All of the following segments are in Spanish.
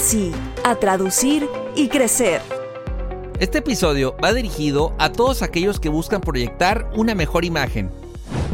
sí, a traducir y crecer. Este episodio va dirigido a todos aquellos que buscan proyectar una mejor imagen.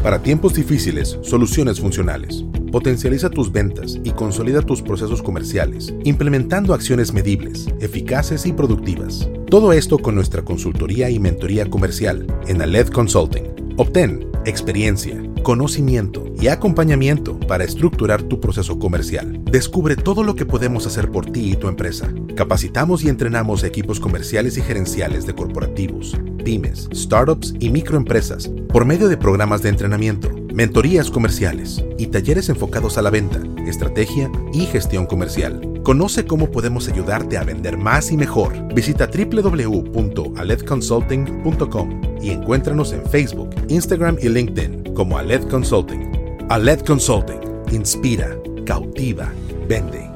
Para tiempos difíciles, soluciones funcionales. Potencializa tus ventas y consolida tus procesos comerciales, implementando acciones medibles, eficaces y productivas. Todo esto con nuestra consultoría y mentoría comercial en Aled Consulting. Obtén experiencia, conocimiento y acompañamiento para estructurar tu proceso comercial. Descubre todo lo que podemos hacer por ti y tu empresa. Capacitamos y entrenamos equipos comerciales y gerenciales de corporativos, pymes, startups y microempresas por medio de programas de entrenamiento, mentorías comerciales y talleres enfocados a la venta, estrategia y gestión comercial. Conoce cómo podemos ayudarte a vender más y mejor. Visita www.aledconsulting.com y encuéntranos en Facebook, Instagram y LinkedIn como Aled Consulting. Aled Consulting. Inspira, cautiva, vende.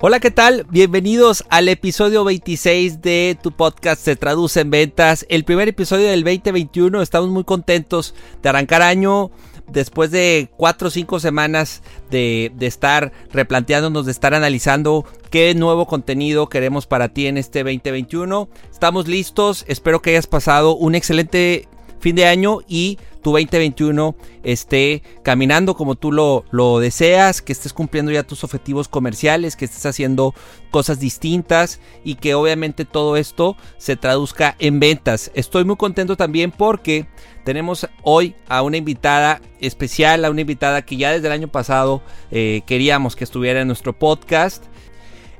Hola, ¿qué tal? Bienvenidos al episodio 26 de tu podcast Se Traduce en Ventas, el primer episodio del 2021. Estamos muy contentos de arrancar año después de cuatro o cinco semanas de, de, estar replanteándonos, de estar analizando qué nuevo contenido queremos para ti en este 2021. Estamos listos, espero que hayas pasado un excelente fin de año y tu 2021 esté caminando como tú lo, deseas, que estés cumpliendo ya tus objetivos comerciales, que estés haciendo cosas distintas y que obviamente todo esto se traduzca en ventas. Estoy muy contento también porque tenemos hoy a una invitada especial, a una invitada que ya desde el año pasado eh, queríamos que estuviera en nuestro podcast.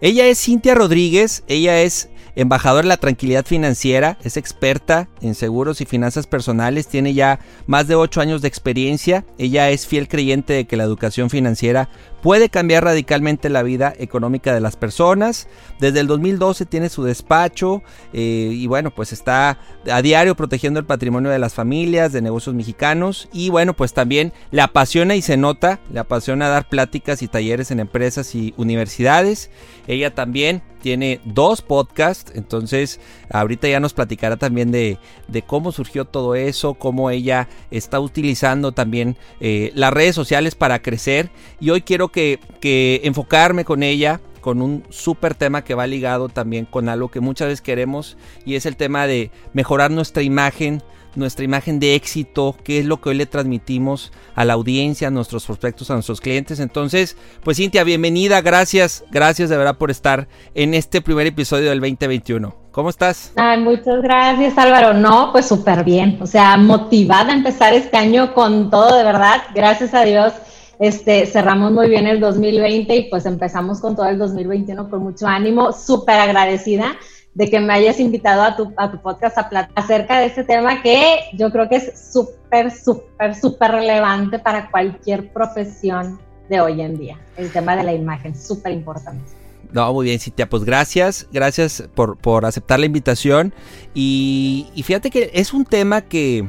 Ella es Cintia Rodríguez, ella es embajadora de la tranquilidad financiera, es experta en seguros y finanzas personales, tiene ya más de 8 años de experiencia, ella es fiel creyente de que la educación financiera puede cambiar radicalmente la vida económica de las personas. Desde el 2012 tiene su despacho eh, y bueno, pues está a diario protegiendo el patrimonio de las familias, de negocios mexicanos y bueno, pues también le apasiona y se nota, le apasiona dar pláticas y talleres en empresas y universidades. Ella también tiene dos podcasts, entonces ahorita ya nos platicará también de, de cómo surgió todo eso, cómo ella está utilizando también eh, las redes sociales para crecer y hoy quiero que, enfocarme con ella con un súper tema que va ligado también con algo que muchas veces queremos y es el tema de mejorar nuestra imagen, nuestra imagen de éxito, qué es lo que hoy le transmitimos a la audiencia, a nuestros prospectos, a nuestros clientes. Entonces, pues Cintia, bienvenida, gracias, gracias de verdad por estar en este primer episodio del 2021. ¿Cómo estás? Ay, muchas gracias Álvaro. No, pues súper bien, o sea, motivada a empezar este año con todo, de verdad, gracias a Dios. Este, cerramos muy bien el 2020 y pues empezamos con todo el 2021 con mucho ánimo, súper agradecida de que me hayas invitado a tu, a tu podcast a acerca de este tema que yo creo que es súper, súper, súper relevante para cualquier profesión de hoy en día. El tema de la imagen, súper importante. No, muy bien, Cintia. Pues gracias, gracias por, por aceptar la invitación. Y fíjate que es un tema que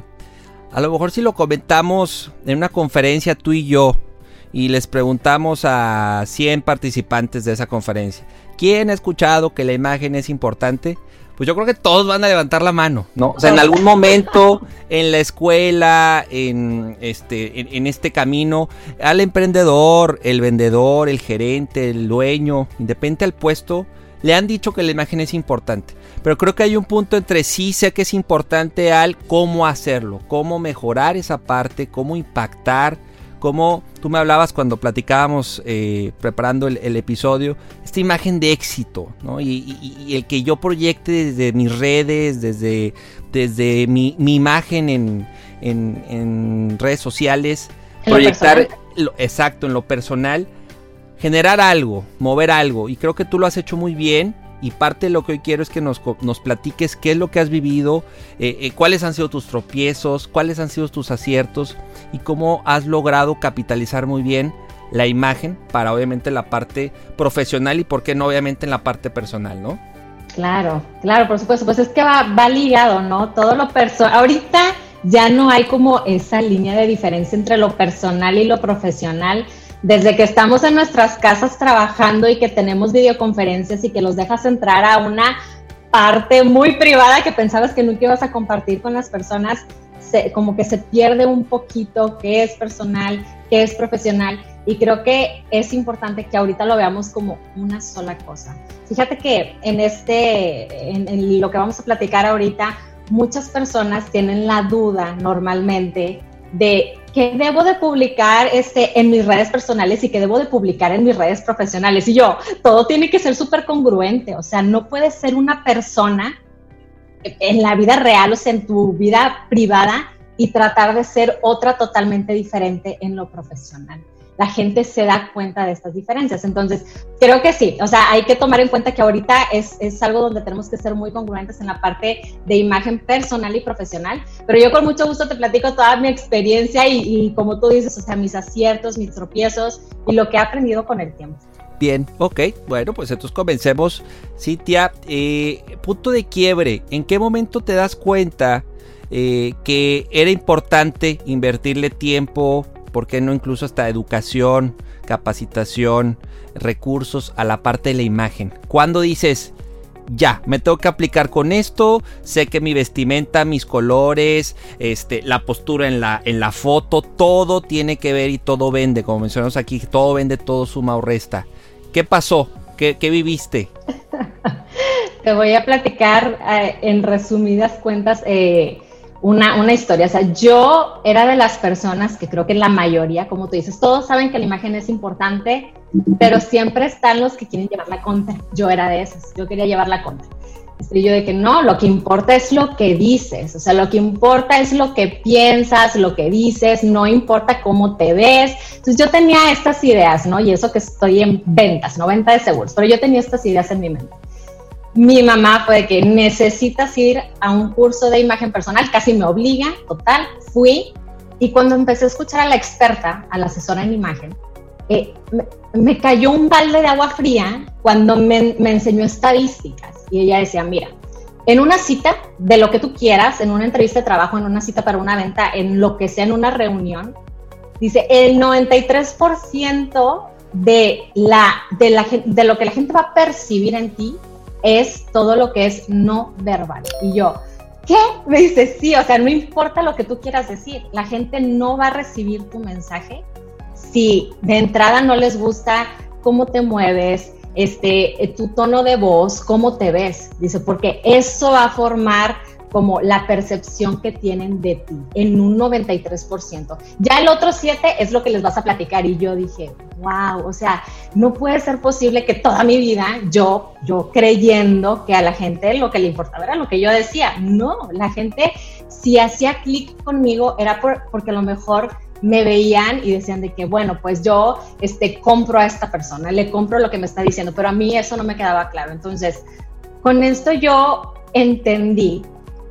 a lo mejor si lo comentamos en una conferencia tú y yo, y les preguntamos a 100 participantes de esa conferencia, ¿quién ha escuchado que la imagen es importante? Pues yo creo que todos van a levantar la mano, ¿no? O sea, en algún momento, en la escuela, en este, en, en este camino, al emprendedor, el vendedor, el gerente, el dueño, independiente al puesto, le han dicho que la imagen es importante. Pero creo que hay un punto entre sí sé que es importante al cómo hacerlo, cómo mejorar esa parte, cómo impactar como tú me hablabas cuando platicábamos eh, preparando el, el, episodio, esta imagen de éxito, ¿no? Y, y, y, el que yo proyecte desde mis redes, desde, desde mi, mi imagen en, en, en, redes sociales, ¿En proyectar, lo, exacto, en lo personal, generar algo, mover algo. Y creo que tú lo has hecho muy bien y parte de lo que hoy quiero es que nos, nos platiques qué es lo que has vivido, eh, eh, cuáles han sido tus tropiezos, cuáles han sido tus aciertos y cómo has logrado capitalizar muy bien la imagen para obviamente la parte profesional y por qué no obviamente en la parte personal, ¿no? Claro, claro, por supuesto, pues es que va, va ligado, ¿no? Todo lo personal, ahorita ya no hay como esa línea de diferencia entre lo personal y lo profesional. Desde que estamos en nuestras casas trabajando y que tenemos videoconferencias y que los dejas entrar a una parte muy privada que pensabas que nunca ibas a compartir con las personas, como que se pierde un poquito qué es personal, qué es profesional. Y creo que es importante que ahorita lo veamos como una sola cosa. Fíjate que en este, en lo que vamos a platicar ahorita, muchas personas tienen la duda normalmente de qué debo de publicar este, en mis redes personales y qué debo de publicar en mis redes profesionales. Y yo, todo tiene que ser súper congruente, o sea, no puede ser una persona en la vida real, o sea, en tu vida privada y tratar de ser otra totalmente diferente en lo profesional la gente se da cuenta de estas diferencias. Entonces, creo que sí, o sea, hay que tomar en cuenta que ahorita es, es, algo donde tenemos que ser muy congruentes en la parte de imagen personal y profesional, pero yo con mucho gusto te platico toda mi experiencia y, como tú dices, o sea, mis aciertos, mis tropiezos y lo que he aprendido con el tiempo. Bien, ok, bueno, pues entonces comencemos. Cintia, eh, punto de quiebre, ¿en qué momento te das cuenta eh, que era importante invertirle tiempo, ¿por qué no incluso hasta educación, capacitación, recursos a la parte de la imagen? Cuando dices, ya, me tengo que aplicar con esto, sé que mi vestimenta, mis colores, este, la postura en la, en la foto, todo tiene que ver y todo vende, como mencionamos aquí, todo vende, todo suma o resta. ¿Qué pasó? ¿Qué, viviste? Te voy a platicar eh, en resumidas cuentas eh, una, una historia. O sea, yo era de las personas que creo que la mayoría, como tú dices, todos saben que la imagen es importante, pero siempre están los que quieren llevar la contra. Yo era de esas, yo quería llevar la contra. Y yo de que no, lo que importa es lo que dices, o sea, lo que importa es lo que piensas, lo que dices, no importa cómo te ves. Entonces yo tenía estas ideas, ¿no? Y eso que estoy en ventas, no venta de seguros, pero yo tenía estas ideas en mi mente mi mamá fue que necesitas ir a un curso de imagen personal, casi me obliga, total, fui. Y cuando empecé a escuchar a la experta, a la asesora en imagen, eh, me, cayó un balde de agua fría cuando me, me enseñó estadísticas. Y ella decía, mira, en una cita de lo que tú quieras, en una entrevista de trabajo, en una cita para una venta, en lo que sea, en una reunión, dice, el 93% de, la, de, la, de lo que la gente va a percibir en ti es todo lo que es no verbal. Y yo, ¿qué? Me dice, sí, o sea, no importa lo que tú quieras decir, la gente no va a recibir tu mensaje si de entrada no les gusta cómo te mueves, este, tu tono de voz, cómo te ves. Dice, porque eso va a formar como la percepción que tienen de ti en un 93%. Ya el otro 7 es lo que les vas a platicar y yo dije, wow, o sea, no puede ser posible que toda mi vida yo, yo creyendo que a la gente lo que le importaba era lo que yo decía. No, la gente si hacía clic conmigo era porque a lo mejor me veían y decían de que, bueno, pues yo este, compro a esta persona, le compro lo que me está diciendo, pero a mí eso no me quedaba claro. Entonces, con esto yo entendí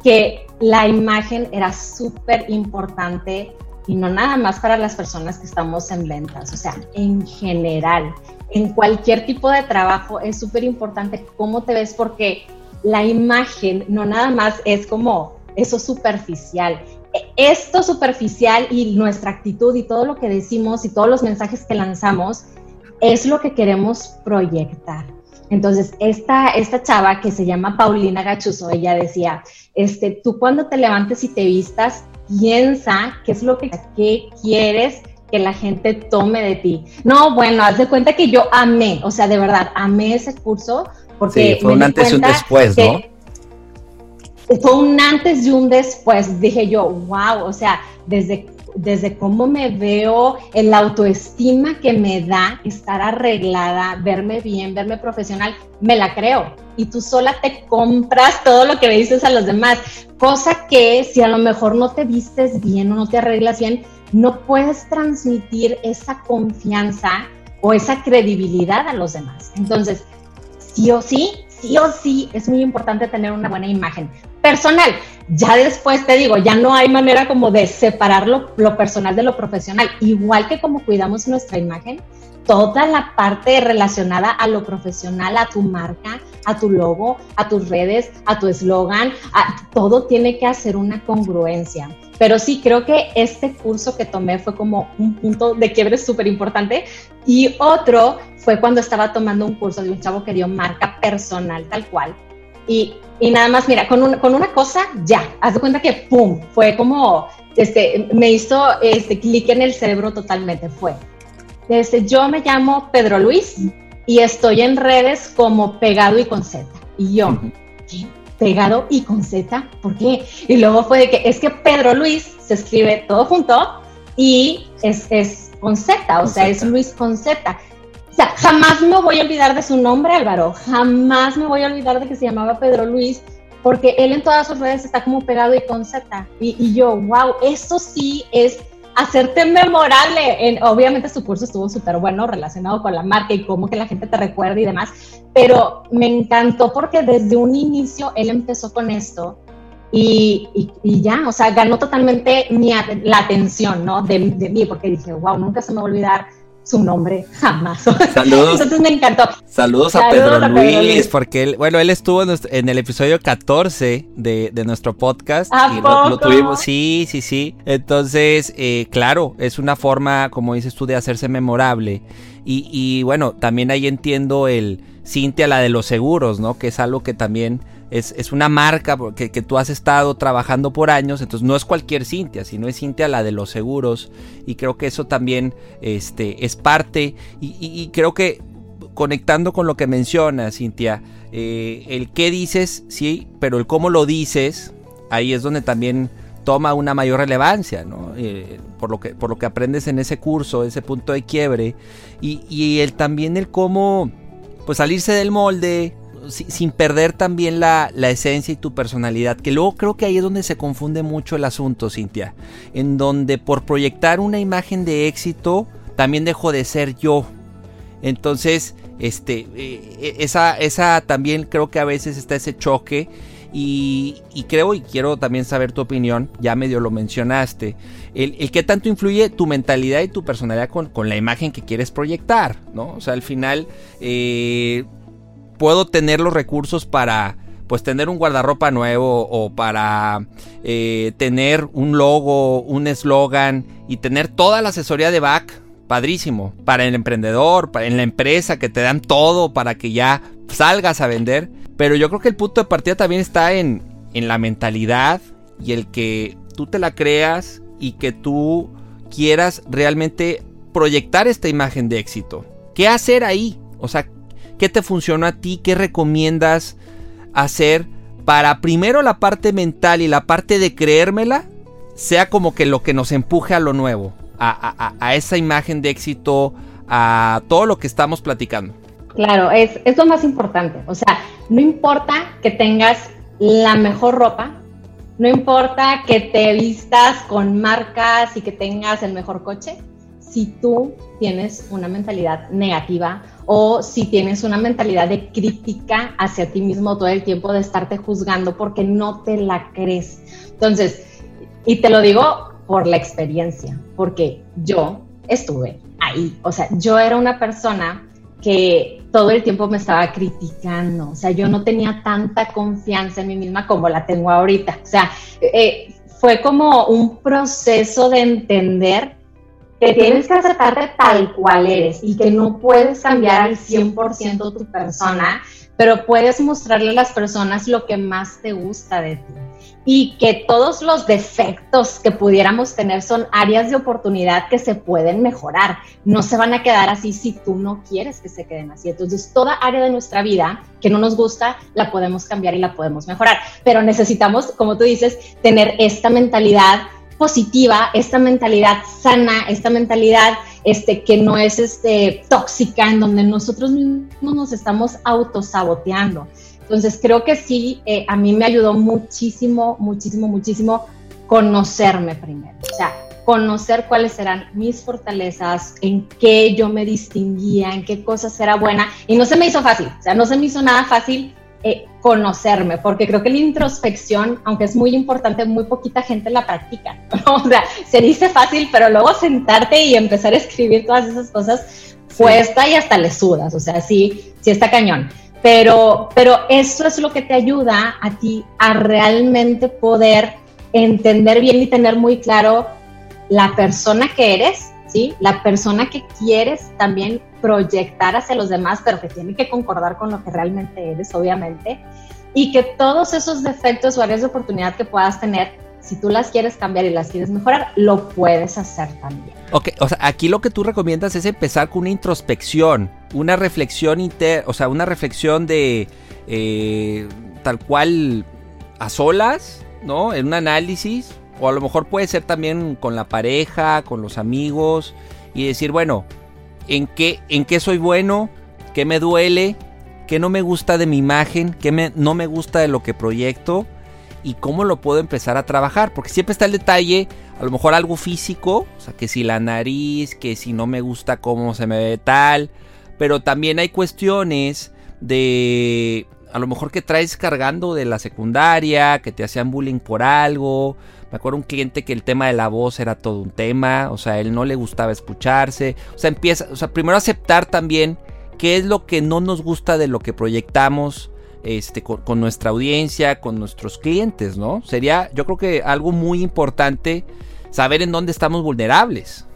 que la imagen era súper importante y no nada más para las personas que estamos en ventas, o sea, en general, en cualquier tipo de trabajo es súper importante cómo te ves porque la imagen no nada más es como eso superficial. Esto superficial y nuestra actitud y todo lo que decimos y todos los mensajes que lanzamos es lo que queremos proyectar. Entonces, esta, esta chava que se llama Paulina Gachuso, ella decía, este, tú cuando te levantes y te vistas, piensa qué es lo que, quieres que la gente tome de ti. No, bueno, haz de cuenta que yo amé, o sea, de verdad, amé ese curso porque... Sí, fue un antes y un después, ¿no? Fue un antes y un después. Dije yo, wow, o sea, desde desde cómo me veo, el autoestima que me da estar arreglada, verme bien, verme profesional, me la creo. Y tú sola te compras todo lo que le dices a los demás. Cosa que si a lo mejor no te vistes bien o no te arreglas bien, no puedes transmitir esa confianza o esa credibilidad a los demás. Entonces, sí o sí, sí o sí es muy importante tener una buena imagen personal. Ya después te digo, ya no hay manera como de separar lo, personal de lo profesional. Igual que como cuidamos nuestra imagen, toda la parte relacionada a lo profesional, a tu marca, a tu logo, a tus redes, a tu eslogan, todo tiene que hacer una congruencia. Pero sí, creo que este curso que tomé fue como un punto de quiebre súper importante. Y otro fue cuando estaba tomando un curso de un chavo que dio marca personal tal cual. Y, y nada más, mira, con, con una cosa, ya, haz de cuenta que, ¡pum!, fue como, este, me hizo este clic en el cerebro totalmente, fue este, yo me llamo Pedro Luis y estoy en redes como Pegado y con Z. Y yo, ¿qué? Pegado y con Z, ¿por qué? Y luego fue de que es que Pedro Luis se escribe todo junto y es, es con Z, o sea, es Luis con Z. O sea, jamás me voy a olvidar de su nombre, Álvaro. Jamás me voy a olvidar de que se llamaba Pedro Luis, porque él en todas sus redes está como pegado y con Z. Y, y yo, wow, eso sí es hacerte memorable. En, obviamente su curso estuvo súper bueno relacionado con la marca y cómo que la gente te recuerde y demás, pero me encantó porque desde un inicio él empezó con esto y, y, ya, o sea, ganó totalmente mi, la atención, ¿no? De, de mí, porque dije, wow, nunca se me va a olvidar su nombre jamás. Saludos. Entonces me encantó. Saludos, a, Pedro, Luis, porque él, bueno, él estuvo en, el episodio 14 de, de nuestro podcast. y lo, tuvimos, sí, sí, sí. Entonces, eh, claro, es una forma, como dices tú, de hacerse memorable. Y, y bueno, también ahí entiendo el Cintia, la de los seguros, ¿no? Que es algo que también es, una marca que, que, tú has estado trabajando por años, entonces no es cualquier Cintia, sino es Cintia la de los seguros y creo que eso también este, es parte y, creo que conectando con lo que mencionas, Cintia, eh, el qué dices, sí, pero el cómo lo dices, ahí es donde también toma una mayor relevancia, ¿no? Eh, por, lo que, por lo que aprendes en ese curso, ese punto de quiebre, y, y el, también el cómo, pues salirse del molde, sin perder también la, esencia y tu personalidad, que luego creo que ahí es donde se confunde mucho el asunto, Cintia, en donde por proyectar una imagen de éxito, también dejo de ser yo. Entonces, este, eh, esa, esa también creo que a veces está ese choque. Y, creo, y quiero también saber tu opinión, ya medio lo mencionaste, el, el qué tanto influye tu mentalidad y tu personalidad con, la imagen que quieres proyectar, ¿no? O sea, al final, eh, puedo tener los recursos para pues tener un guardarropa nuevo o para eh, tener un logo, un eslogan y tener toda la asesoría de back, padrísimo, para el emprendedor, para en la empresa que te dan todo para que ya salgas a vender. Pero yo creo que el punto de partida también está en, en la mentalidad y el que tú te la creas y que tú quieras realmente proyectar esta imagen de éxito. ¿Qué hacer ahí? O sea, ¿Qué te funcionó a ti? ¿Qué recomiendas hacer para primero la parte mental y la parte de creérmela sea como que lo que nos empuje a lo nuevo, a, esa imagen de éxito, a todo lo que estamos platicando? Claro, es, es lo más importante. O sea, no importa que tengas la mejor ropa, no importa que te vistas con marcas y que tengas el mejor coche, si tú tienes una mentalidad negativa o si tienes una mentalidad de crítica hacia ti mismo todo el tiempo, de estarte juzgando porque no te la crees. Entonces, y te lo digo por la experiencia, porque yo estuve ahí, o sea, yo era una persona que todo el tiempo me estaba criticando, o sea, yo no tenía tanta confianza en mí misma como la tengo ahorita, o sea, eh, fue como un proceso de entender que tienes que aceptarte tal cual eres y que no puedes cambiar al 100% tu persona, pero puedes mostrarle a las personas lo que más te gusta de ti. Y que todos los defectos que pudiéramos tener son áreas de oportunidad que se pueden mejorar. No se van a quedar así si tú no quieres que se queden así. Entonces, toda área de nuestra vida que no nos gusta, la podemos cambiar y la podemos mejorar. Pero necesitamos, como tú dices, tener esta mentalidad positiva, esta mentalidad sana, esta mentalidad este, que no es este, tóxica, en donde nosotros mismos nos estamos autosaboteando. Entonces creo que sí, eh, a mí me ayudó muchísimo, muchísimo, muchísimo conocerme primero. O sea, conocer cuáles eran mis fortalezas, en qué yo me distinguía, en qué cosas era buena. Y no se me hizo fácil, o sea, no se me hizo nada fácil eh, conocerme, porque creo que la introspección, aunque es muy importante, muy poquita gente la practica. O sea, se dice fácil, pero luego sentarte y empezar a escribir todas esas cosas cuesta y hasta le sudas. O sea, sí, sí está cañón. Pero, pero eso es lo que te ayuda a ti a realmente poder entender bien y tener muy claro la persona que eres, ¿sí? La persona que quieres también proyectar hacia los demás, pero que tiene que concordar con lo que realmente eres, obviamente, y que todos esos defectos o áreas de oportunidad que puedas tener, si tú las quieres cambiar y las quieres mejorar, lo puedes hacer también. Ok, o sea, aquí lo que tú recomiendas es empezar con una introspección, una reflexión inter, o sea, una reflexión de eh, tal cual a solas, ¿no? En un análisis, o a lo mejor puede ser también con la pareja, con los amigos, y decir, bueno, en qué, en qué soy bueno, qué me duele, qué no me gusta de mi imagen, qué me, no me gusta de lo que proyecto y cómo lo puedo empezar a trabajar. Porque siempre está el detalle, a lo mejor algo físico, o sea, que si la nariz, que si no me gusta cómo se me ve tal, pero también hay cuestiones de a lo mejor que traes cargando de la secundaria, que te hacían bullying por algo, me acuerdo un cliente que el tema de la voz era todo un tema, o sea, él no le gustaba escucharse, o sea, empieza, o sea, primero aceptar también qué es lo que no nos gusta de lo que proyectamos este, con, nuestra audiencia, con nuestros clientes, ¿no? Sería, yo creo que algo muy importante saber en dónde estamos vulnerables.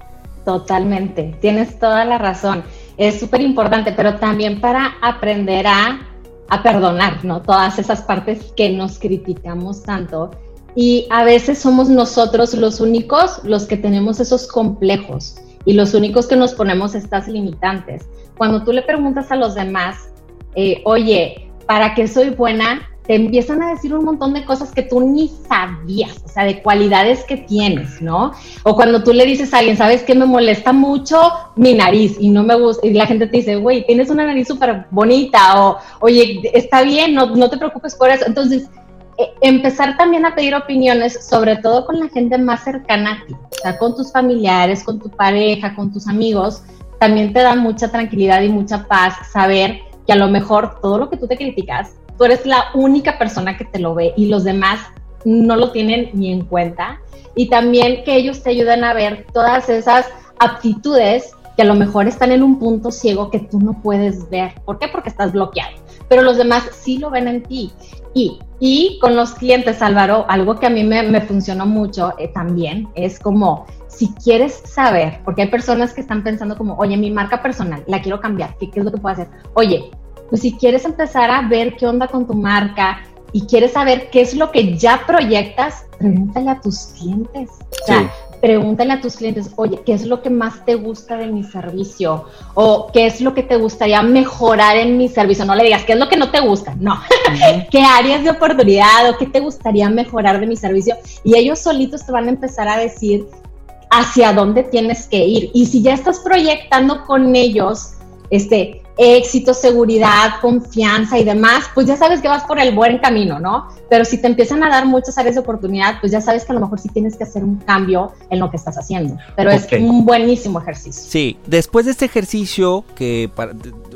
Totalmente, tienes toda la razón. Es súper importante, pero también para aprender a, a perdonar, ¿no? Todas esas partes que nos criticamos tanto y a veces somos nosotros los únicos los que tenemos esos complejos y los únicos que nos ponemos estas limitantes. Cuando tú le preguntas a los demás, eh, oye, ¿para qué soy buena? Te empiezan a decir un montón de cosas que tú ni sabías, o sea, de cualidades que tienes, ¿no? O cuando tú le dices a alguien, ¿sabes qué? Me molesta mucho mi nariz y no me gusta, y la gente te dice, güey, tienes una nariz súper bonita, o oye, está bien, no, no te preocupes por eso. Entonces, empezar también a pedir opiniones, sobre todo con la gente más cercana a ti, o sea, con tus familiares, con tu pareja, con tus amigos, también te da mucha tranquilidad y mucha paz saber que a lo mejor todo lo que tú te criticas, tú eres la única persona que te lo ve y los demás no lo tienen ni en cuenta. Y también que ellos te ayuden a ver todas esas aptitudes que a lo mejor están en un punto ciego que tú no puedes ver. ¿Por qué? Porque estás bloqueado. Pero los demás sí lo ven en ti. Y, con los clientes, Álvaro, algo que a mí me, me funcionó mucho eh, también es como, si quieres saber, porque hay personas que están pensando como, oye, mi marca personal, la quiero cambiar, ¿qué, qué es lo que puedo hacer? Oye, pues si quieres empezar a ver qué onda con tu marca y quieres saber qué es lo que ya proyectas, pregúntale a tus clientes. O sea, pregúntale a tus clientes, oye, ¿qué es lo que más te gusta de mi servicio? O ¿qué es lo que te gustaría mejorar en mi servicio? No le digas, ¿qué es lo que no te gusta? No. ¿Qué áreas de oportunidad o qué te gustaría mejorar de mi servicio? Y ellos solitos te van a empezar a decir hacia dónde tienes que ir. Y si ya estás proyectando con ellos, este, éxito, seguridad, confianza y demás, pues ya sabes que vas por el buen camino, ¿no? Pero si te empiezan a dar muchas áreas de oportunidad, pues ya sabes que a lo mejor sí tienes que hacer un cambio en lo que estás haciendo. Pero es un buenísimo ejercicio. Sí, después de este ejercicio que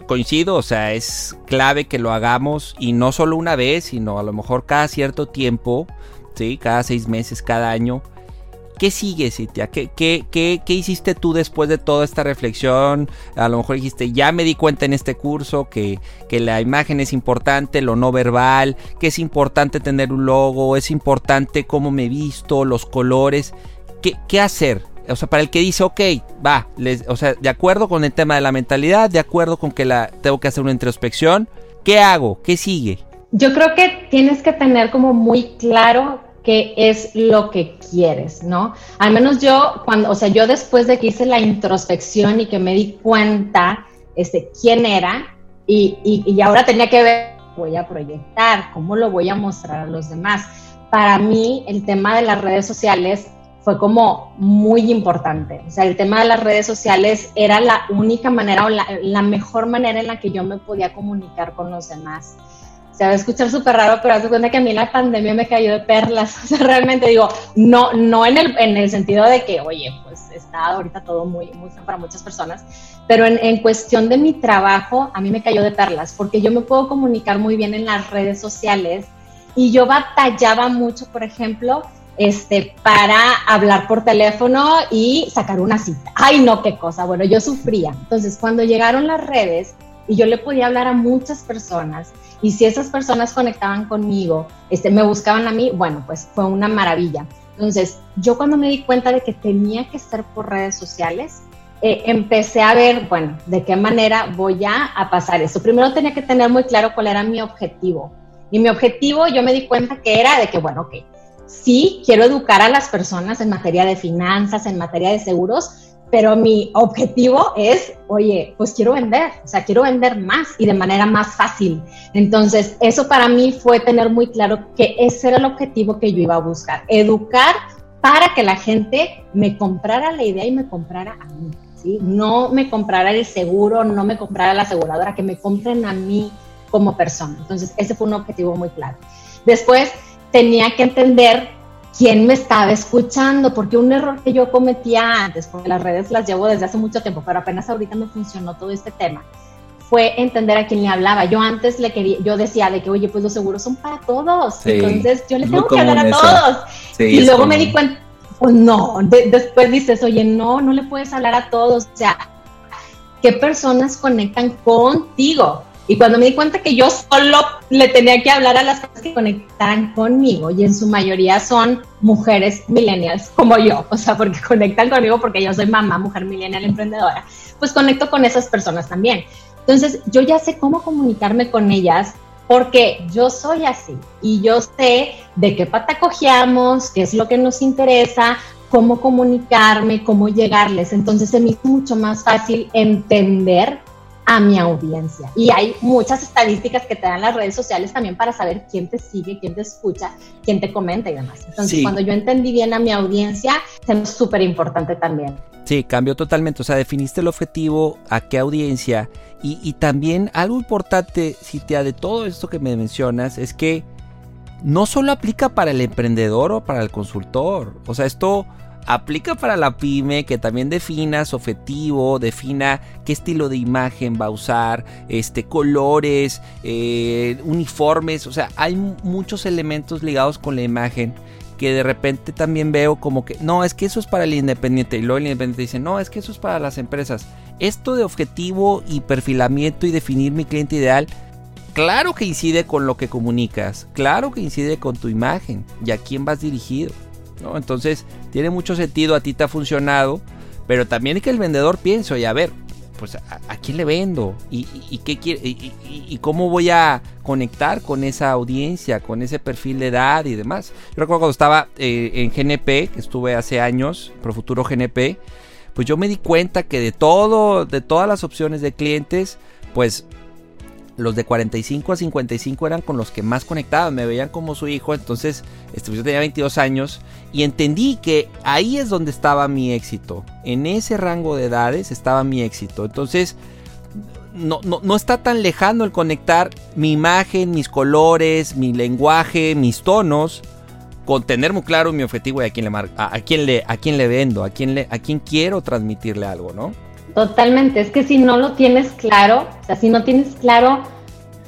coincido, o sea, es clave que lo hagamos y no solo una vez, sino a lo mejor cada cierto tiempo, ¿sí? Cada seis meses, cada año ¿Qué sigue, Citia? ¿Qué, qué, qué, qué hiciste tú después de toda esta reflexión? A lo mejor dijiste, ya me di cuenta en este curso que, la imagen es importante, lo no verbal, que es importante tener un logo, es importante cómo me visto, los colores. ¿Qué, qué hacer? O sea, para el que dice, ok, va, les, o sea, de acuerdo con el tema de la mentalidad, de acuerdo con que la, tengo que hacer una introspección, ¿qué hago? ¿Qué sigue? Yo creo que tienes que tener como muy claro qué es lo que quieres, ¿no? Al menos yo, cuando, o sea, yo después de que hice la introspección y que me di cuenta este, quién era, y, y, ahora tenía que ver, voy a proyectar, cómo lo voy a mostrar a los demás. Para mí, el tema de las redes sociales fue como muy importante. O sea, el tema de las redes sociales era la única manera o la, la mejor manera en la que yo me podía comunicar con los demás se va a escuchar súper raro, pero haz cuenta que a mí la pandemia me cayó de perlas. O sea, realmente digo, no, no en el, en el sentido de que, oye, pues está ahorita todo muy, muy para muchas personas, pero en, en, cuestión de mi trabajo, a mí me cayó de perlas, porque yo me puedo comunicar muy bien en las redes sociales y yo batallaba mucho, por ejemplo, este, para hablar por teléfono y sacar una cita. Ay, no, qué cosa. Bueno, yo sufría. Entonces, cuando llegaron las redes y yo le podía hablar a muchas personas, y si esas personas conectaban conmigo, este, me buscaban a mí, bueno, pues fue una maravilla. Entonces, yo cuando me di cuenta de que tenía que estar por redes sociales, eh, empecé a ver, bueno, de qué manera voy a, a pasar eso. Primero tenía que tener muy claro cuál era mi objetivo. Y mi objetivo, yo me di cuenta que era de que, bueno, ok, sí, quiero educar a las personas en materia de finanzas, en materia de seguros, pero mi objetivo es, oye, pues quiero vender, o sea, quiero vender más y de manera más fácil. Entonces, eso para mí fue tener muy claro que ese era el objetivo que yo iba a buscar, educar para que la gente me comprara la idea y me comprara a mí, ¿sí? No me comprara el seguro, no me comprara la aseguradora, que me compren a mí como persona. Entonces, ese fue un objetivo muy claro. Después, tenía que entender quién me estaba escuchando, porque un error que yo cometía antes, porque las redes las llevo desde hace mucho tiempo, pero apenas ahorita me funcionó todo este tema, fue entender a quién le hablaba. Yo antes le quería, yo decía de que, oye, pues los seguros son para todos, entonces yo le tengo que hablar a todos. y luego me di cuenta, pues no, después dices, oye, no, no le puedes hablar a todos, o sea, ¿qué personas conectan contigo? Y cuando me di cuenta que yo solo le tenía que hablar a las personas que conectaran conmigo, y en su mayoría son mujeres millennials como yo, o sea, porque conectan conmigo porque yo soy mamá, mujer millennial emprendedora, pues conecto con esas personas también. Entonces, yo ya sé cómo comunicarme con ellas porque yo soy así y yo sé de qué pata cojeamos, qué es lo que nos interesa, cómo comunicarme, cómo llegarles. Entonces, se me hizo mucho más fácil entender a mi audiencia. Y hay muchas estadísticas que te dan las redes sociales también para saber quién te sigue, quién te escucha, quién te comenta y demás. Entonces, cuando yo entendí bien a mi audiencia, es súper importante también. Sí, cambió totalmente. O sea, definiste el objetivo, a qué audiencia. Y, y también algo importante, Citia, de todo esto que me mencionas, es que no solo aplica para el emprendedor o para el consultor. O sea, esto aplica para la pyme que también defina su objetivo, defina qué estilo de imagen va a usar, este, colores, eh, uniformes, o sea, hay muchos elementos ligados con la imagen que de repente también veo como que, no, es que eso es para el independiente y luego el independiente dice, no, es que eso es para las empresas. Esto de objetivo y perfilamiento y definir mi cliente ideal, claro que incide con lo que comunicas, claro que incide con tu imagen y a quién vas dirigido. Entonces, tiene mucho sentido, a ti te ha funcionado, pero también que el vendedor piense, oye, a ver, pues a, quién le vendo y, qué y, cómo voy a conectar con esa audiencia, con ese perfil de edad y demás. Yo recuerdo cuando estaba eh, en GNP, que estuve hace años, Pro Futuro GNP, pues yo me di cuenta que de todo, de todas las opciones de clientes, pues los de 45 a 55 eran con los que más conectaban, me veían como su hijo, entonces este, pues, yo tenía 22 años y entendí que ahí es donde estaba mi éxito, en ese rango de edades estaba mi éxito, entonces no, no, está tan lejano el conectar mi imagen, mis colores, mi lenguaje, mis tonos, con tener muy claro mi objetivo y a quién le, a, a quién le, a quién le vendo, a quién, le, a quién quiero transmitirle algo, ¿no? Totalmente, es que si no lo tienes claro, o sea, si no tienes claro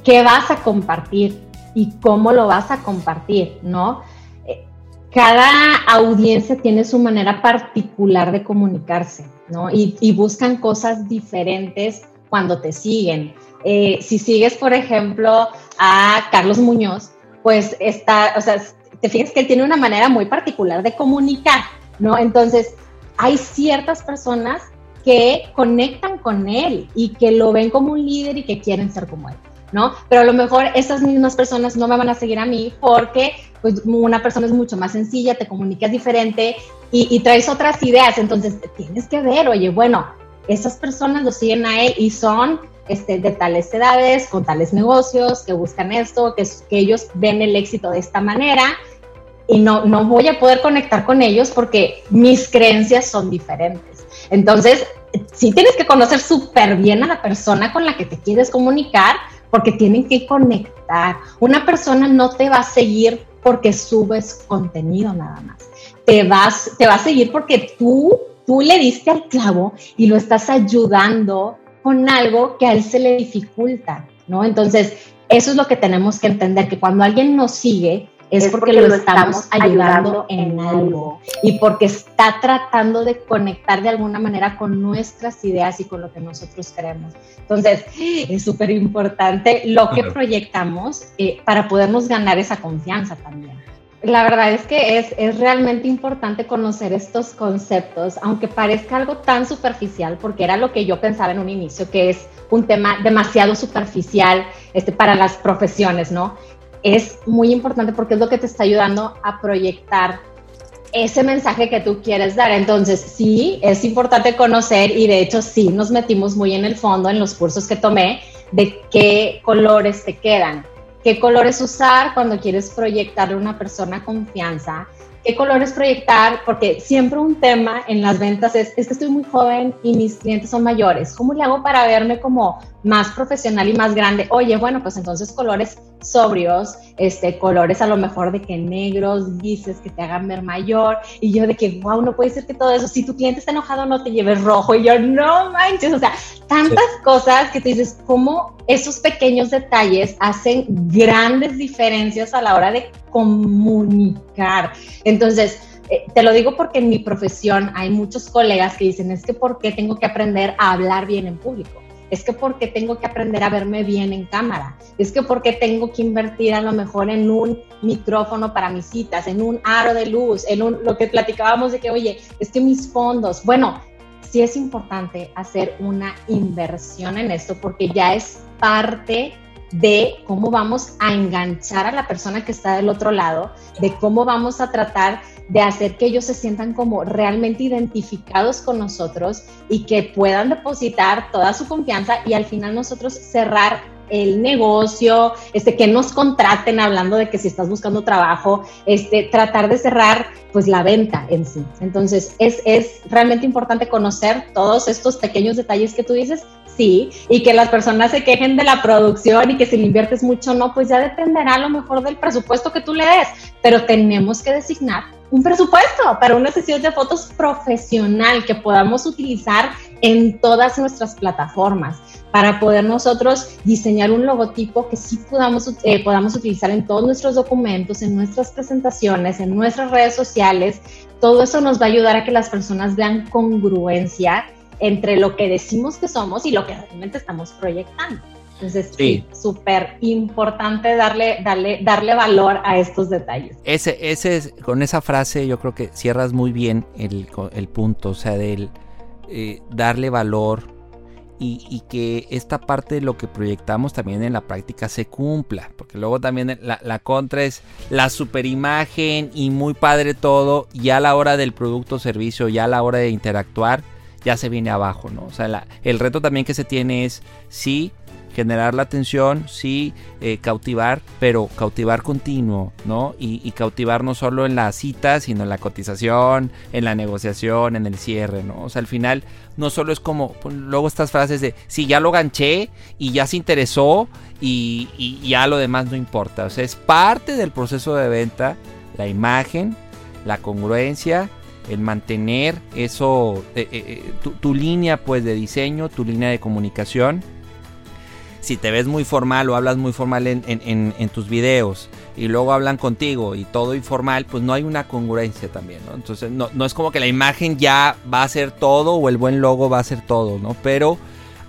qué vas a compartir y cómo lo vas a compartir, ¿no? Eh, cada audiencia tiene su manera particular de comunicarse, ¿no? Y, buscan cosas diferentes cuando te siguen. Eh, si sigues, por ejemplo, a Carlos Muñoz, pues está, o sea, te fijas que él tiene una manera muy particular de comunicar, ¿no? Entonces, hay ciertas personas que conectan con él y que lo ven como un líder y que quieren ser como él. ¿no? Pero a lo mejor esas mismas personas no me van a seguir a mí porque pues, una persona es mucho más sencilla, te comunicas diferente y, traes otras ideas. Entonces tienes que ver, oye, bueno, esas personas lo siguen a él y son este, de tales edades, con tales negocios, que buscan esto, que, que ellos ven el éxito de esta manera y no, no voy a poder conectar con ellos porque mis creencias son diferentes. Entonces, sí tienes que conocer súper bien a la persona con la que te quieres comunicar, porque tienen que conectar. Una persona no te va a seguir porque subes contenido nada más. Te vas, te va a seguir porque tú, tú le diste al clavo y lo estás ayudando con algo que a él se le dificulta, ¿no? Entonces, eso es lo que tenemos que entender, que cuando alguien nos sigue, es, porque, lo, estamos, ayudando, en algo y porque está tratando de conectar de alguna manera con nuestras ideas y con lo que nosotros queremos. Entonces, es súper importante lo que proyectamos eh, para podernos ganar esa confianza también. La verdad es que es, es, realmente importante conocer estos conceptos, aunque parezca algo tan superficial, porque era lo que yo pensaba en un inicio, que es un tema demasiado superficial este, para las profesiones, ¿no? Es muy importante porque es lo que te está ayudando a proyectar ese mensaje que tú quieres dar. Entonces, sí, es importante conocer y de hecho sí nos metimos muy en el fondo en los cursos que tomé de qué colores te quedan, qué colores usar cuando quieres proyectarle a una persona confianza, qué colores proyectar, porque siempre un tema en las ventas es, es que estoy muy joven y mis clientes son mayores. ¿Cómo le hago para verme como más profesional y más grande? Oye, bueno, pues entonces colores sobrios, este, colores a lo mejor de que negros, grises, que te hagan ver mayor. Y yo de que, wow, no puede ser que todo eso, si tu cliente está enojado, no te lleves rojo. Y yo, no manches, o sea, tantas cosas que te dices, cómo esos pequeños detalles hacen grandes diferencias a la hora de comunicar. Entonces, eh, te lo digo porque en mi profesión hay muchos colegas que dicen, es que ¿por qué tengo que aprender a hablar bien en público? Es que porque tengo que aprender a verme bien en cámara. Es que porque tengo que invertir a lo mejor en un micrófono para mis citas, en un aro de luz, en un, lo que platicábamos de que, oye, es que mis fondos, bueno, sí es importante hacer una inversión en esto porque ya es parte de cómo vamos a enganchar a la persona que está del otro lado, de cómo vamos a tratar de hacer que ellos se sientan como realmente identificados con nosotros y que puedan depositar toda su confianza y al final nosotros cerrar el negocio, este, que nos contraten hablando de que si estás buscando trabajo, este, tratar de cerrar pues la venta en sí. Entonces es, es realmente importante conocer todos estos pequeños detalles que tú dices sí, y que las personas se quejen de la producción y que si le inviertes mucho no, pues ya dependerá a lo mejor del presupuesto que tú le des, pero tenemos que designar un presupuesto para una sesión de fotos profesional que podamos utilizar en todas nuestras plataformas para poder nosotros diseñar un logotipo que sí podamos, eh, podamos utilizar en todos nuestros documentos, en nuestras presentaciones, en nuestras redes sociales. Todo eso nos va a ayudar a que las personas vean congruencia entre lo que decimos que somos y lo que realmente estamos proyectando. Entonces, sí, súper importante darle, darle, darle valor a estos detalles. Ese, ese, con esa frase yo creo que cierras muy bien el, el punto, o sea, del eh, darle valor y, y, que esta parte de lo que proyectamos también en la práctica se cumpla, porque luego también la, la contra es la super imagen y muy padre todo, ya a la hora del producto o servicio, ya a la hora de interactuar, ya se viene abajo, ¿no? O sea, el reto también que se tiene es, sí, generar la atención, sí, eh, cautivar, pero cautivar continuo, ¿no? Y, cautivar no solo en la cita, sino en la cotización, en la negociación, en el cierre, ¿no? O sea, al final no solo es como, luego estas frases de, sí, ya lo ganché y ya se interesó y ya lo demás no importa. O sea, es parte del proceso de venta, la imagen, la congruencia el mantener eso, eh, eh, tu, tu, línea pues de diseño, tu línea de comunicación. Si te ves muy formal o hablas muy formal en, en, tus videos y luego hablan contigo y todo informal, pues no hay una congruencia también, ¿no? Entonces no, no es como que la imagen ya va a ser todo o el buen logo va a ser todo, ¿no? Pero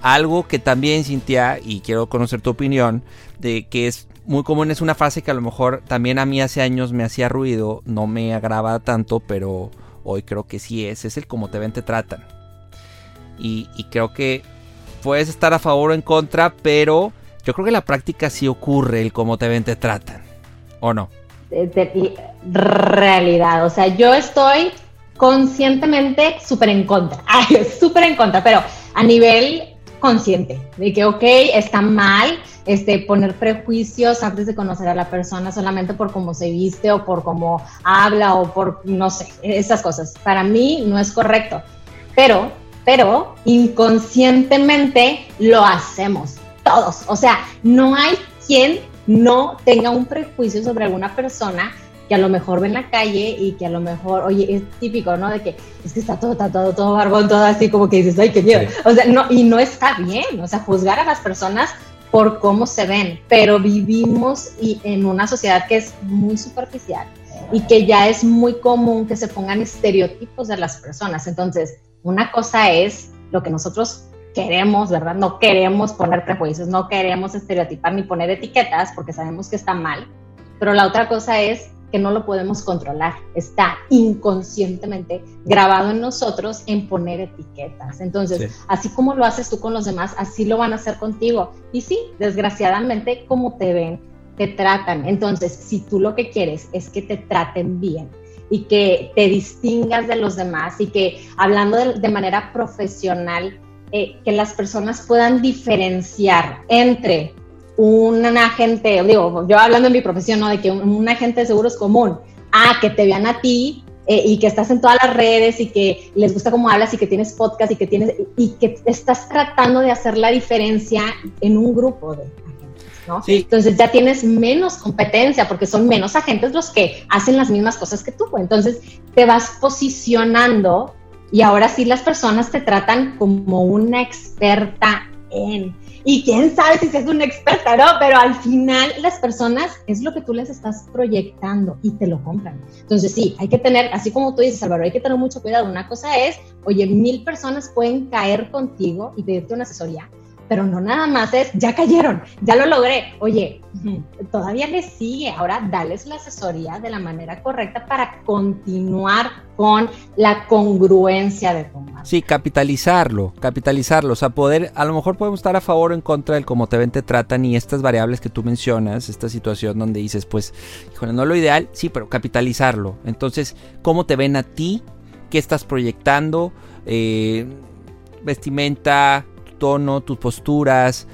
algo que también, Cintia, y quiero conocer tu opinión, de que es muy común, es una frase que a lo mejor también a mí hace años me hacía ruido, no me agrava tanto, pero Hoy creo que sí es, es el cómo te ven, te tratan. Y, creo que puedes estar a favor o en contra, pero yo creo que la práctica sí ocurre el cómo te ven, te tratan. ¿O no? De, realidad, o sea, yo estoy conscientemente súper en contra, súper en contra, pero a nivel consciente de que, ok, está mal este, poner prejuicios antes de conocer a la persona solamente por cómo se viste o por cómo habla o por, no sé, esas cosas. Para mí no es correcto, pero, pero inconscientemente lo hacemos. todos. O sea, no hay quien no tenga un prejuicio sobre alguna persona que a lo mejor ve en la calle y que a lo mejor, oye, es típico, ¿no? De que es que está todo está todo, barbón, todo así como que dices, ay, qué miedo. O sea, no, y no está bien, o sea, juzgar a las personas por cómo se ven, pero vivimos y en una sociedad que es muy superficial y que ya es muy común que se pongan estereotipos de las personas. Entonces, una cosa es lo que nosotros queremos, ¿verdad? No queremos poner prejuicios, no queremos estereotipar ni poner etiquetas porque sabemos que está mal, pero la otra cosa es que no lo podemos controlar, está inconscientemente grabado en nosotros en poner etiquetas. Entonces, así como lo haces tú con los demás, así lo van a hacer contigo. Y sí, desgraciadamente, como te ven, te tratan. Entonces, si tú lo que quieres es que te traten bien, y que te distingas de los demás y que hablando de, manera profesional, eh, que las personas puedan diferenciar entre un agente, digo, yo hablando en mi profesión, ¿no? De que un, agente de seguros común, ah, que te vean a ti eh, y que estás en todas las redes y que les gusta cómo hablas y que tienes podcast y que tienes, y que estás tratando de hacer la diferencia en un grupo de ¿no? Entonces ya tienes menos competencia porque son menos agentes los que hacen las mismas cosas que tú. Entonces te vas posicionando y ahora sí las personas te tratan como una experta en. Y quién sabe si es una experta, ¿no? Pero al final las personas es lo que tú les estás proyectando y te lo compran. Entonces sí, hay que tener, así como tú dices, Álvaro, hay que tener mucho cuidado. Una cosa es, oye, mil personas pueden caer contigo y pedirte una asesoría pero no nada más es, ya cayeron, ya lo logré. Oye, todavía les sigue. Ahora dales la asesoría de la manera correcta para continuar con la congruencia de tu marca. Sí, capitalizarlo, capitalizarlo. O sea, poder, a lo mejor podemos estar a favor o en contra del cómo te ven, te tratan y estas variables que tú mencionas, esta situación donde dices, pues, híjole, no lo ideal, sí, pero capitalizarlo. Entonces, ¿cómo te ven a ti? ¿Qué estás proyectando? Eh, vestimenta, tono, tus posturas,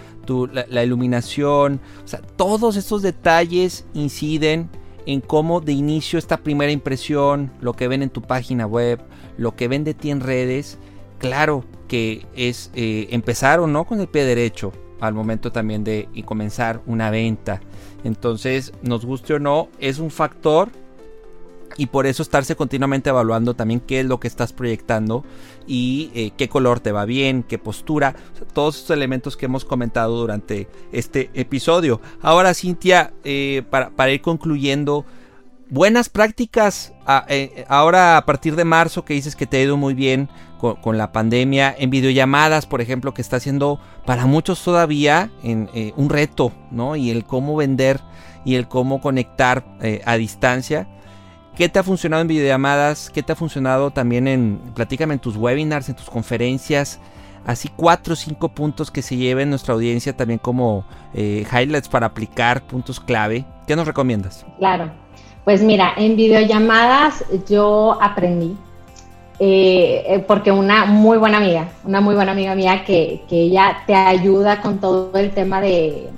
la, iluminación, o sea, todos estos detalles inciden en cómo de inicio esta primera impresión, lo que ven en tu página web, lo que ven de ti en redes, claro que es eh, empezar o no con el pie derecho al momento también de comenzar una venta. Entonces, nos guste o no, es un factor y por eso estarse continuamente evaluando también qué es lo que estás proyectando y eh, qué color te va bien, qué postura, todos estos elementos que hemos comentado durante este episodio. Ahora, Cintia, eh, para, ir concluyendo, buenas prácticas eh, ahora a partir de marzo que dices que te ha ido muy bien con, la pandemia, en videollamadas, por ejemplo, que está siendo para muchos todavía en, un reto, ¿no? Y el cómo vender y el cómo conectar a distancia. ¿Qué te ha funcionado en videollamadas? ¿Qué te ha funcionado también en, platícame en tus webinars, en tus conferencias? Así cuatro o cinco puntos que se lleven nuestra audiencia también como eh, highlights para aplicar, puntos clave. ¿Qué nos recomiendas? Claro, pues mira, en videollamadas yo aprendí, eh, eh, porque una muy buena amiga, una muy buena amiga mía que, que ella te ayuda con todo el tema de,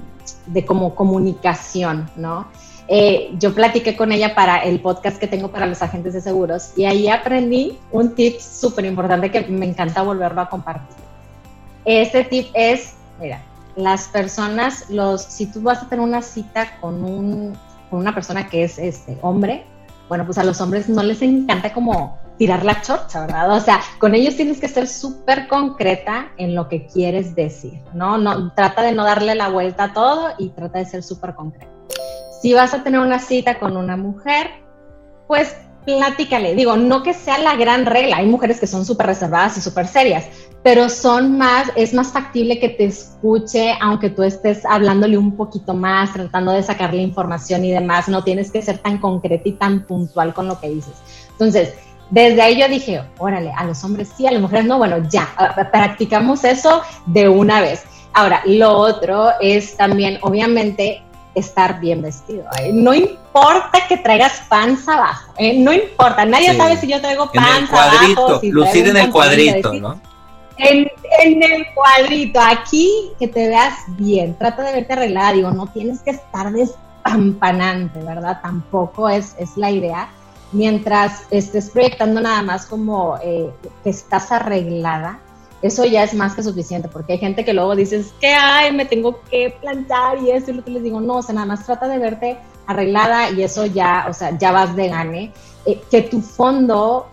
de como comunicación, ¿no? Eh, yo platiqué con ella para el podcast que tengo para los agentes de seguros y ahí aprendí un tip súper importante que me encanta volverlo a compartir. Este tip es, mira, las personas, los, si tú vas a tener una cita con, un, con una persona que es este hombre, bueno, pues a los hombres no les encanta como tirar la chorcha, ¿verdad? O sea, con ellos tienes que ser súper concreta en lo que quieres decir, ¿no? ¿no? Trata de no darle la vuelta a todo y trata de ser súper concreta. Si vas a tener una cita con una mujer, pues platícale. Digo, no que sea la gran regla. Hay mujeres que son súper reservadas y súper serias, pero son más, es más factible que te escuche, aunque tú estés hablándole un poquito más, tratando de sacarle información y demás. No tienes que ser tan concreta y tan puntual con lo que dices. Entonces, desde ahí yo dije, órale, a los hombres sí, a las mujeres no. Bueno, ya, practicamos eso de una vez. Ahora, lo otro es también, obviamente, estar bien vestido. ¿eh? No importa que traigas panza abajo, ¿eh? no importa, nadie sabe si yo traigo panza abajo. lucir en el cuadrito, ¿no? En, el cuadrito, aquí que te veas bien, trata de verte arreglada, digo, no tienes que estar despampanante, ¿verdad? Tampoco es, es la idea. Mientras estés proyectando nada más como eh, que estás arreglada, eso ya es más que suficiente, porque hay gente que luego dices, que ay, me tengo que plantar y eso, y lo que les digo, no, o sea, nada más trata de verte arreglada y eso ya, o sea, ya vas de gane. Eh, que tu fondo,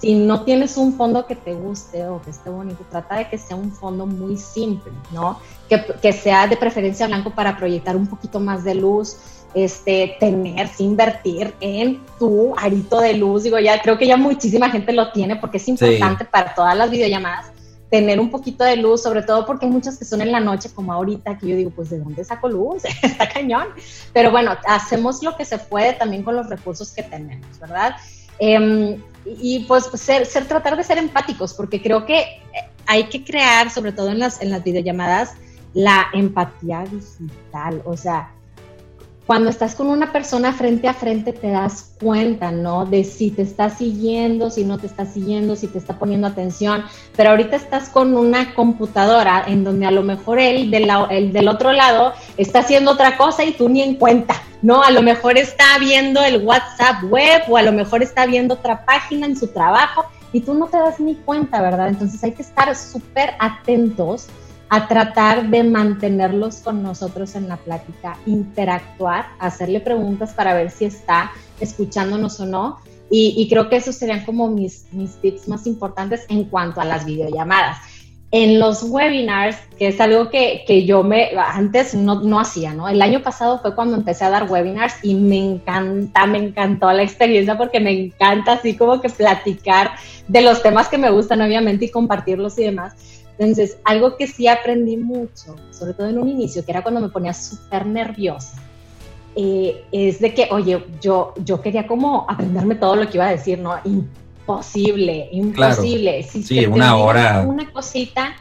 si no tienes un fondo que te guste o que esté bonito, trata de que sea un fondo muy simple, ¿no? Que, que sea de preferencia blanco para proyectar un poquito más de luz, este, tener, invertir en tu arito de luz. Digo, ya creo que ya muchísima gente lo tiene porque es importante para todas las videollamadas tener un poquito de luz, sobre todo porque hay muchas que son en la noche, como ahorita, que yo digo, pues ¿de dónde saco luz? Está cañón. Pero bueno, hacemos lo que se puede también con los recursos que tenemos, ¿verdad? Em, y pues ser, ser, tratar de ser empáticos, porque creo que hay que crear, sobre todo en las, en las videollamadas, la empatía digital. O sea, cuando estás con una persona frente a frente te das cuenta, ¿no? De si te está siguiendo, si no te está siguiendo, si te está poniendo atención. Pero ahorita estás con una computadora en donde a lo mejor él del, el del otro lado está haciendo otra cosa y tú ni en cuenta, ¿no? A lo mejor está viendo el WhatsApp web o a lo mejor está viendo otra página en su trabajo y tú no te das ni cuenta, ¿verdad? Entonces hay que estar súper atentos a tratar de mantenerlos con nosotros en la plática, interactuar, hacerle preguntas para ver si está escuchándonos o no. Y, creo que esos serían como mis, mis tips más importantes en cuanto a las videollamadas. En los webinars, que es algo que, que yo me antes no, no, hacía, ¿no? El año pasado fue cuando empecé a dar webinars y me encanta, me encantó la experiencia porque me encanta así como que platicar de los temas que me gustan, obviamente, y compartirlos y demás entonces, algo que sí aprendí mucho, sobre todo en un inicio, que era cuando me ponía súper nerviosa, eh, es de que, oye, yo, yo quería como aprenderme todo lo que iba a decir, ¿no? Imposible, imposible. Si sí, una hora. Una cosita.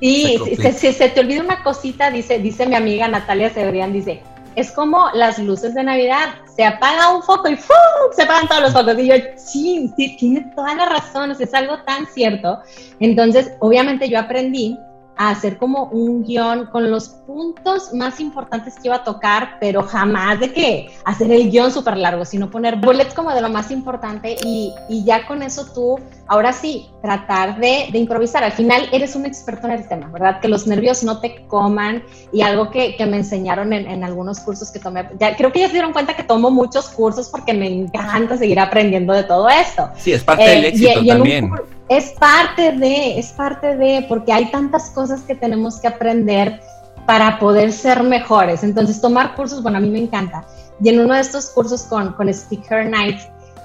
sí, si, si, se te olvida una cosita, dice, dice mi amiga Natalia Cebrián, dice, es como las luces de Navidad, se apaga un foco y ¡fum! se apagan todos los focos. Y yo, sí, sí, tiene toda la razón, es algo tan cierto. Entonces, obviamente yo aprendí a hacer como un guion con los puntos más importantes que iba a tocar, pero jamás de que hacer el guion súper largo, sino poner bullets como de lo más importante y, y, ya con eso tú, ahora sí, tratar de, de, improvisar. Al final eres un experto en el tema, ¿verdad? Que los nervios no te coman y algo que, que me enseñaron en, en, algunos cursos que tomé, ya, creo que ya se dieron cuenta que tomo muchos cursos porque me encanta seguir aprendiendo de todo esto. Sí, es parte del eh, éxito también es parte de, es parte de, porque hay tantas cosas que tenemos que aprender para poder ser mejores. Entonces, tomar cursos, bueno, a mí me encanta. Y en uno de estos cursos con, con Speaker Night,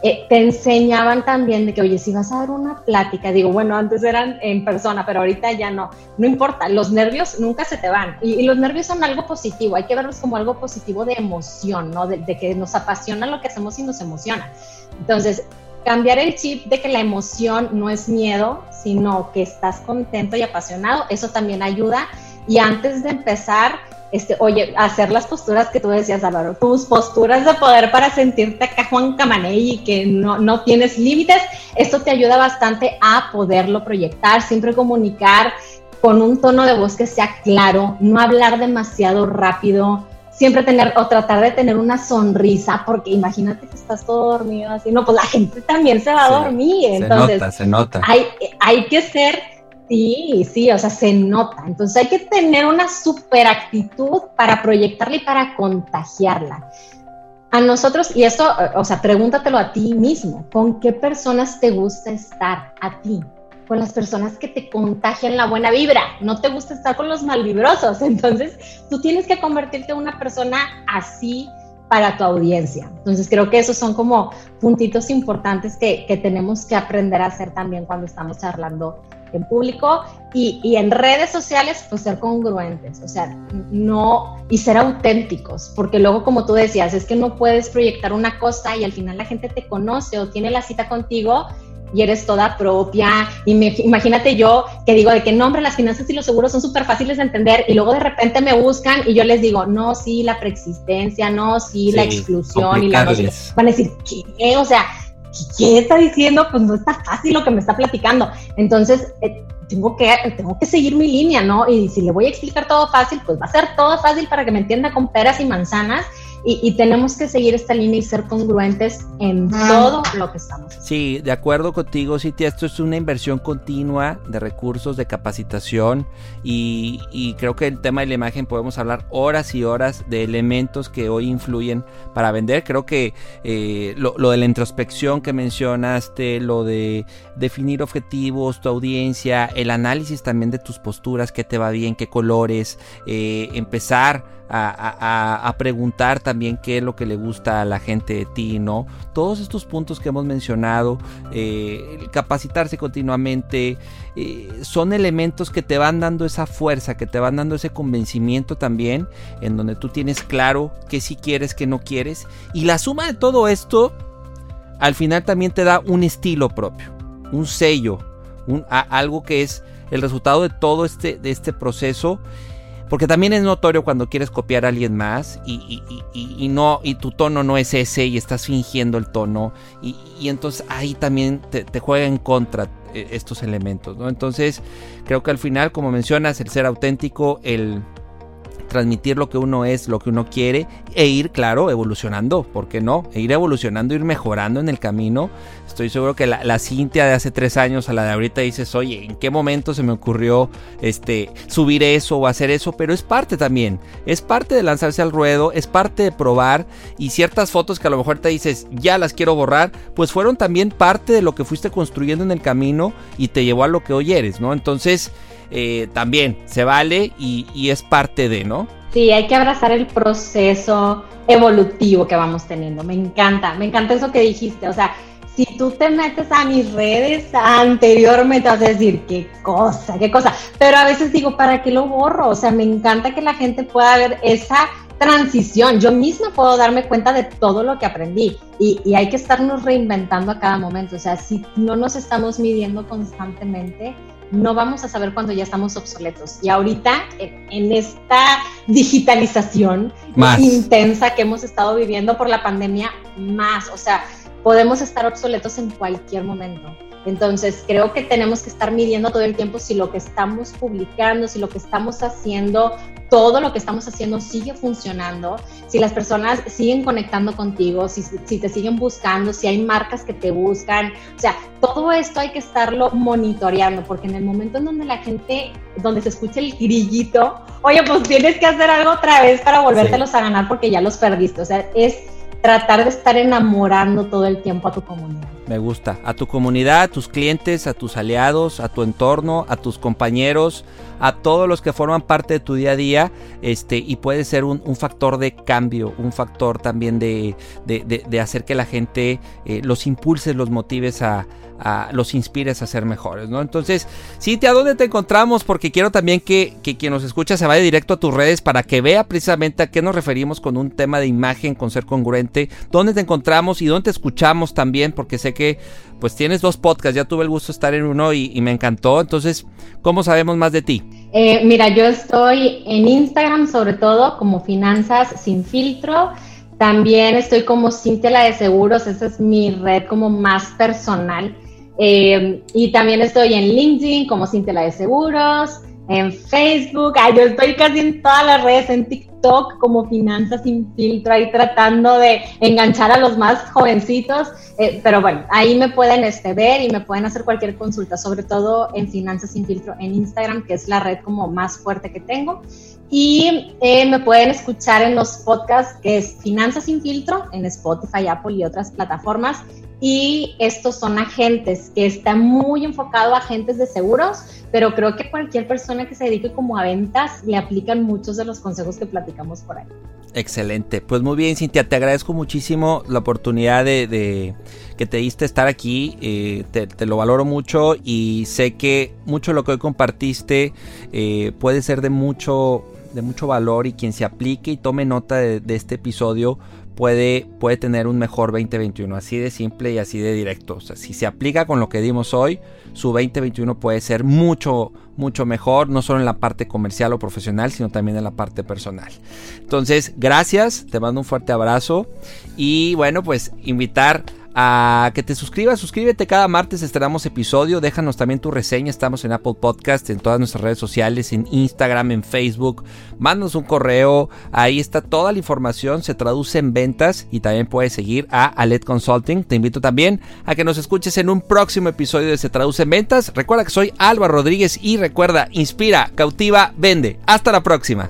eh, te enseñaban también de que, oye, si vas a dar una plática, digo, bueno, antes eran en persona, pero ahorita ya no, no importa, los nervios nunca se te van. Y, los nervios son algo positivo, hay que verlos como algo positivo de emoción, ¿no? De, de que nos apasiona lo que hacemos y nos emociona. Entonces, cambiar el chip de que la emoción no es miedo, sino que estás contento y apasionado, eso también ayuda. Y antes de empezar, este, oye, hacer las posturas que tú decías, Álvaro, tus posturas de poder para sentirte acá Juan Camaney y que no, no tienes límites, esto te ayuda bastante a poderlo proyectar, siempre comunicar con un tono de voz que sea claro, no hablar demasiado rápido, siempre tener o tratar de tener una sonrisa, porque imagínate que estás todo dormido así, no, pues la gente también se va a dormir, entonces se nota, se nota. Hay, hay que ser, sí, sí, o sea, se nota, entonces hay que tener una super actitud para proyectarla y para contagiarla. A nosotros, y esto, o sea, pregúntatelo a ti mismo, ¿con qué personas te gusta estar a ti? Con las personas que te contagian la buena vibra. No te gusta estar con los malvibrosos. Entonces, tú tienes que convertirte en una persona así para tu audiencia. Entonces, creo que esos son como puntitos importantes que, que tenemos que aprender a hacer también cuando estamos charlando en público y, y, en redes sociales, pues ser congruentes, o sea, no, y ser auténticos, porque luego, como tú decías, es que no puedes proyectar una cosa y al final la gente te conoce o tiene la cita contigo y eres toda propia. Y me, imagínate yo que digo de que no, hombre, las finanzas y los seguros son súper fáciles de entender y luego de repente me buscan y yo les digo, no, sí, la preexistencia, no, sí, la exclusión y la... Van a decir, ¿qué? O sea, ¿qué está diciendo? Pues no está fácil lo que me está platicando. Entonces, eh, tengo, que, tengo que seguir mi línea, ¿no? Y si le voy a explicar todo fácil, pues va a ser todo fácil para que me entienda con peras y manzanas y, tenemos que seguir esta línea y ser congruentes en todo lo que estamos haciendo. Sí, de acuerdo contigo, Cintia, esto es una inversión continua de recursos, de capacitación y, creo que el tema de la imagen podemos hablar horas y horas de elementos que hoy influyen para vender. Creo que eh, lo, de la introspección que mencionaste, lo de definir objetivos, tu audiencia, el análisis también de tus posturas, qué te va bien, qué colores, eh, empezar a, preguntar también qué es lo que le gusta a la gente de ti, ¿no? Todos estos puntos que hemos mencionado, eh, capacitarse continuamente, eh, son elementos que te van dando esa fuerza, que te van dando ese convencimiento también, en donde tú tienes claro que sí quieres, que no quieres, y la suma de todo esto, al final también te da un estilo propio, un sello, un, algo que es el resultado de todo este, de este proceso porque también es notorio cuando quieres copiar a alguien más y, no, y tu tono no es ese y estás fingiendo el tono. Y, entonces ahí también te, juega en contra eh, estos elementos. ¿no? Entonces creo que al final, como mencionas, el ser auténtico, el transmitir lo que uno es, lo que uno quiere e ir, claro, evolucionando, ¿por qué no? E ir evolucionando, ir mejorando en el camino. Estoy seguro que la, Cintia de hace tres años a la de ahorita dices, oye, ¿en qué momento se me ocurrió este, subir eso o hacer eso? Pero es parte también, es parte de lanzarse al ruedo, es parte de probar y ciertas fotos que a lo mejor te dices, ya las quiero borrar, pues fueron también parte de lo que fuiste construyendo en el camino y te llevó a lo que hoy eres, ¿no? Entonces, eh, también se vale y, es parte de, ¿no? Sí, hay que abrazar el proceso evolutivo que vamos teniendo. Me encanta, me encanta eso que dijiste. O sea, si tú te metes a mis redes anteriormente, vas a decir, qué cosa, qué cosa. Pero a veces digo, ¿para qué lo borro? O sea, me encanta que la gente pueda ver esa transición. Yo misma puedo darme cuenta de todo lo que aprendí y, y, hay que estarnos reinventando a cada momento. O sea, si no nos estamos midiendo constantemente, no vamos a saber cuando ya estamos obsoletos. Y ahorita, en, esta digitalización intensa que hemos estado viviendo por la pandemia, más, o sea, podemos estar obsoletos en cualquier momento. Entonces, creo que tenemos que estar midiendo todo el tiempo si lo que estamos publicando, si lo que estamos haciendo, todo lo que estamos haciendo sigue funcionando, si las personas siguen conectando contigo, si, te siguen buscando, si hay marcas que te buscan. O sea, todo esto hay que estarlo monitoreando, porque en el momento en donde la gente, donde se escucha el grillito, oye, pues tienes que hacer algo otra vez para volvértelos a ganar porque ya los perdiste. O sea, es tratar de estar enamorando todo el tiempo a tu comunidad. Me gusta. A tu comunidad, a tus clientes, a tus aliados, a tu entorno, a tus compañeros, a todos los que forman parte de tu día a día. Este, y puede ser un, factor de cambio, un factor también de, de, hacer que la gente eh, los impulses, los motives a, los inspires a ser mejores, ¿no? Entonces, Cintia, ¿dónde te encontramos? Porque quiero también que, quien nos escucha se vaya directo a tus redes para que vea precisamente a qué nos referimos con un tema de imagen, con ser congruente, dónde te encontramos y dónde te escuchamos también, porque sé que pues tienes dos podcasts, ya tuve el gusto de estar en uno y, me encantó, entonces, ¿cómo sabemos más de ti? Eh, mira, yo estoy en Instagram sobre todo como Finanzas sin filtro. También estoy como Cintia la de Seguros, esa es mi red como más personal. Eh, y también estoy en LinkedIn como Cintia de Seguros, en Facebook, yo estoy casi en todas las redes, en TikTok como Finanzas sin filtro, ahí tratando de enganchar a los más jovencitos, eh, pero bueno, ahí me pueden este, ver y me pueden hacer cualquier consulta, sobre todo en Finanzas sin filtro en Instagram, que es la red como más fuerte que tengo. Y eh, me pueden escuchar en los podcasts que es Finanzas sin filtro en Spotify, Apple y otras plataformas y estos son agentes que están muy enfocado a agentes de seguros, pero creo que cualquier persona que se dedique como a ventas le aplican muchos de los consejos que platicamos por ahí. Excelente, pues muy bien Cintia, te agradezco muchísimo la oportunidad de, que te diste estar aquí, eh, te, lo valoro mucho y sé que mucho de lo que hoy compartiste eh, puede ser de mucho, de mucho valor y quien se aplique y tome nota de este episodio puede, puede tener un mejor 2021. Así de simple y así de directo. Si se aplica con lo que dimos hoy, su 2021 puede ser mucho, mucho mejor, no solo en la parte comercial o profesional, sino también en la parte personal. Entonces, gracias, te mando un fuerte abrazo y bueno, pues invitar a que te suscribas, suscríbete. Cada martes estrenamos episodio, déjanos también tu reseña, estamos en Apple Podcast, en todas nuestras redes sociales, en Instagram, en Facebook, mándanos un correo, ahí está toda la información, se traduce en ventas y también puedes seguir a Alet Consulting, te invito también a que nos escuches en un próximo episodio de Se traduce en ventas, recuerda que soy Álvaro Rodríguez y recuerda, inspira, cautiva, vende, hasta la próxima.